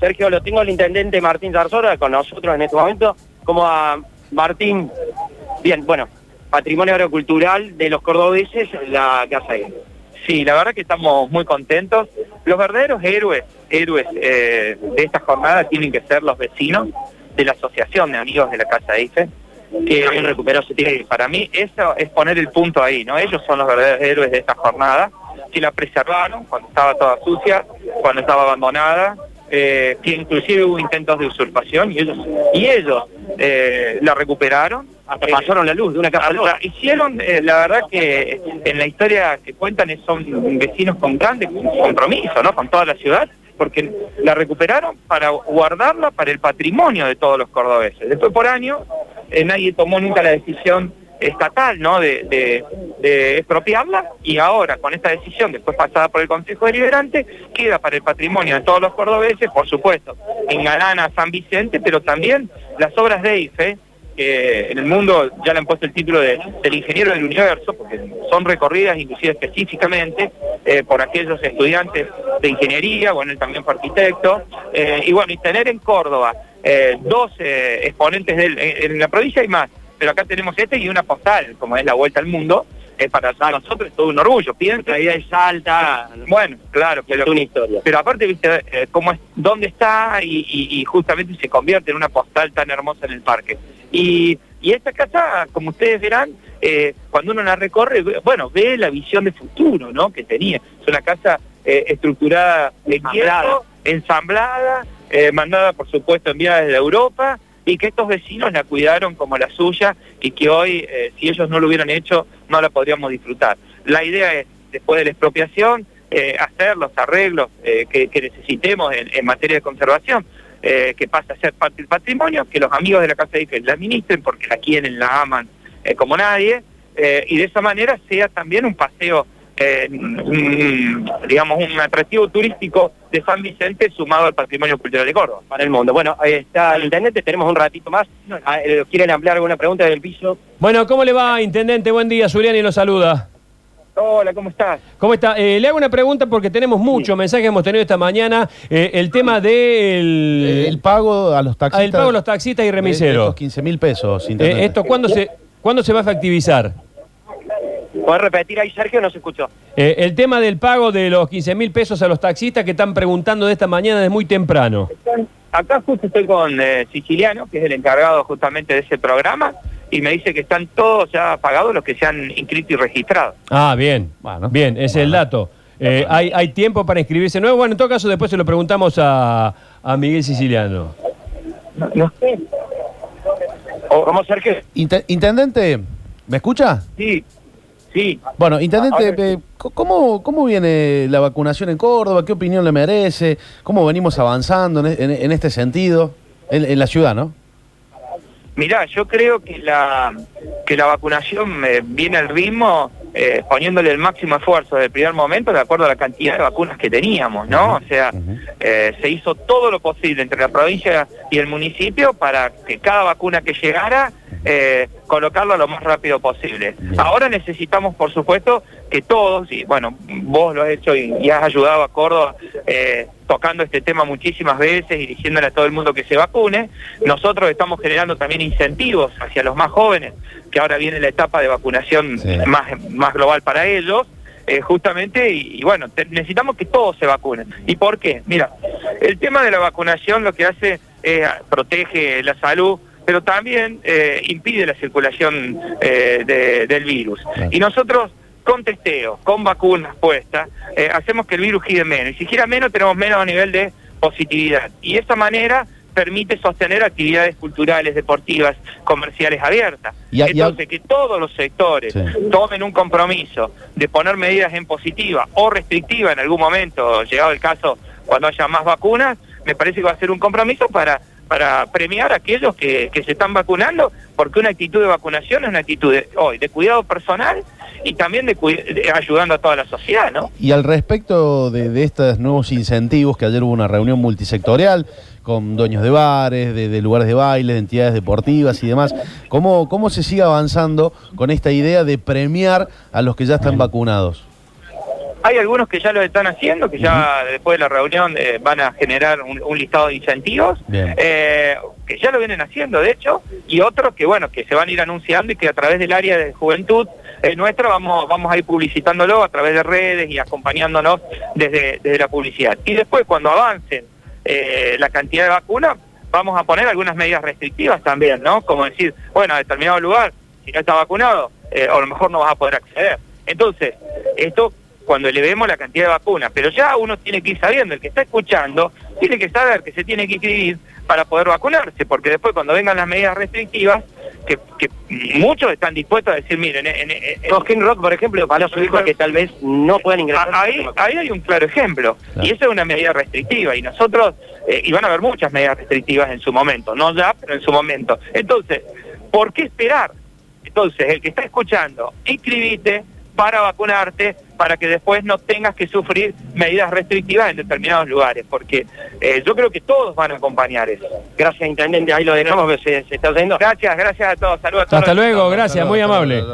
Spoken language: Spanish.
Sergio, lo tengo al intendente Martín Zarzora con nosotros en este momento, como a Martín, bien, bueno, patrimonio agrocultural de los cordobeses, la casa ahí. Sí, la verdad que estamos muy contentos. Los verdaderos héroes, héroes eh, de esta jornada tienen que ser los vecinos de la Asociación de Amigos de la Casa IFE, que hoy recuperó su tiempo. Para mí eso es poner el punto ahí, ¿no? Ellos son los verdaderos héroes de esta jornada, que la preservaron cuando estaba toda sucia, cuando estaba abandonada, eh, que inclusive hubo intentos de usurpación y ellos, y ellos eh, la recuperaron. Hasta pasaron la luz de una casa a otra. Hicieron, eh, la verdad que en la historia que cuentan son vecinos con grande compromiso, ¿no? Con toda la ciudad, porque la recuperaron para guardarla para el patrimonio de todos los cordobeses. Después por año eh, nadie tomó nunca la decisión estatal, ¿no? De, de- expropiarla y ahora con esta decisión, después pasada por el Consejo Deliberante, queda para el patrimonio de todos los cordobeses, por supuesto, en Galana, San Vicente, pero también las obras de IFE, que en el mundo ya le han puesto el título de, del ingeniero del universo, porque son recorridas inclusive específicamente eh, por aquellos estudiantes de ingeniería, bueno, él también fue arquitecto, eh, y bueno, y tener en Córdoba eh, dos exponentes del, en, en la provincia hay más, pero acá tenemos este y una postal, como es la Vuelta al Mundo, eh, para nosotros es todo un orgullo, piensa, La idea es alta, bueno, claro, es pero una historia. pero aparte, viste, eh, cómo es, dónde está y, y- y justamente se convierte en una postal tan hermosa en el parque. Y, y esta casa, como ustedes verán, eh, cuando uno la recorre, bueno, ve la visión de futuro, ¿no? Que tenía. Es una casa eh, estructurada en Ensamblada. ensamblada, eh, mandada, por supuesto, enviada desde Europa, y que estos vecinos la cuidaron como la suya y que hoy, eh, si ellos no lo hubieran hecho, no la podríamos disfrutar. La idea es, después de la expropiación, eh, hacer los arreglos eh, que, necesitemos en, materia de conservación, que pase a ser parte del patrimonio, que los amigos de la Casa de Ife la administren porque la quieren, la aman como nadie, y de esa manera sea también un paseo, un- digamos, un atractivo turístico de San Vicente sumado al patrimonio cultural de Córdoba. Para el mundo. Bueno, ahí está el intendente, tenemos un ratito más. Ah, eh, ¿Quieren ampliar alguna pregunta del piso? Bueno, ¿cómo le va, intendente? Buen día, Zuliani lo saluda. Hola, ¿cómo estás? ¿Cómo está? Eh, le hago una pregunta porque tenemos muchos mensajes que hemos tenido esta mañana. Eh, el tema del El pago a los taxistas. el pago a los taxistas y de remiseros. estos 15 mil pesos. Eh, intendente. ¿Esto cuándo se, cuándo se va a efectivizar? ¿Puedes repetir ahí, Sergio? No se escuchó. Eh, el tema del pago de los 15 mil pesos a los taxistas que están preguntando de esta mañana desde muy temprano. Acá justo estoy con eh, Siciliano, que es el encargado justamente de ese programa, y me dice que están todos ya pagados los que se han inscrito y registrado. Ah, bien. Bueno. bien, ese es el dato. Eh, ¿hay, ¿Hay tiempo para inscribirse nuevo? Bueno, en todo caso, después se lo preguntamos a, a Miguel Siciliano. No, no sé. ¿O ¿Cómo, Sergio? Inte- intendente, ¿me escucha? Sí, sí. Bueno, intendente, sí. ¿cómo, ¿cómo viene la vacunación en Córdoba? ¿Qué opinión le merece? ¿Cómo venimos avanzando en, e- en- en este sentido? En, en la ciudad, ¿no? Mirá, yo creo que la, que la vacunación eh, viene al ritmo eh, poniéndole el máximo esfuerzo desde el primer momento de acuerdo a la cantidad de vacunas que teníamos, ¿no? O sea, eh, se hizo todo lo posible entre la provincia y el municipio para que cada vacuna que llegara, eh, colocarlo lo más rápido posible. Ahora necesitamos, por supuesto, que todos, y bueno, vos lo has hecho y, y has ayudado a Córdoba eh, tocando este tema muchísimas veces y diciéndole a todo el mundo que se vacune, nosotros estamos generando también incentivos hacia los más jóvenes, que ahora viene la etapa de vacunación Sí. más, más global para ellos, eh, justamente, y, y bueno, te- necesitamos que todos se vacunen. ¿Y por qué? Mira, el tema de la vacunación lo que hace es protege la salud, pero también eh, impide la circulación eh, de- del virus. Claro. Y nosotros, con testeo, con vacunas puestas, eh, hacemos que el virus gire menos. Y si gira menos, tenemos menos nivel de positividad. Y de esa manera permite sostener actividades culturales, deportivas, comerciales abiertas. Y a- y a- Entonces, que todos los sectores Sí. tomen un compromiso de poner medidas en positiva o restrictiva en algún momento, llegado el caso, cuando haya más vacunas, me parece que va a ser un compromiso para para premiar a aquellos que, que se están vacunando, porque una actitud de vacunación es una actitud de, hoy de cuidado personal y también de, de ayudando a toda la sociedad, ¿no? Y al respecto de, de estos nuevos incentivos, que ayer hubo una reunión multisectorial con dueños de bares, de, de lugares de baile, de entidades deportivas y demás, ¿cómo, ¿cómo se sigue avanzando con esta idea de premiar a los que ya están vacunados? Hay algunos que ya lo están haciendo, que ya después de la reunión eh, van a generar un, un listado de incentivos, eh, que ya lo vienen haciendo, de hecho, y otros que, bueno, que se van a ir anunciando y que a través del área de juventud eh, nuestra vamos, vamos a ir publicitándolo a través de redes y acompañándonos desde, desde la publicidad. Y después, cuando avancen eh, la cantidad de vacunas, vamos a poner algunas medidas restrictivas también, ¿no? Como decir, bueno, a determinado lugar, si no está vacunado, eh, a lo mejor no vas a poder acceder. Entonces, esto cuando elevemos la cantidad de vacunas, pero ya uno tiene que ir sabiendo, el que está escuchando, tiene que saber que se tiene que inscribir para poder vacunarse, porque después cuando vengan las medidas restrictivas, que, que muchos están dispuestos a decir, miren, en, en- en- Rock, por ejemplo, para los hijos que tal vez no puedan ingresar. Ah, Ahí, ahí hay un claro ejemplo. Claro. Y esa es una medida restrictiva. Y nosotros, eh, y van a haber muchas medidas restrictivas en su momento. No ya, pero en su momento. Entonces, ¿por qué esperar? Entonces, el que está escuchando, inscribite para vacunarte, para que después no tengas que sufrir medidas restrictivas en determinados lugares. Porque eh, yo creo que todos van a acompañar eso. Gracias, Intendente. Ahí lo dejamos, que se, se está haciendo. Gracias, gracias a todos. Saludos a todos. Hasta luego, gracias, muy amable.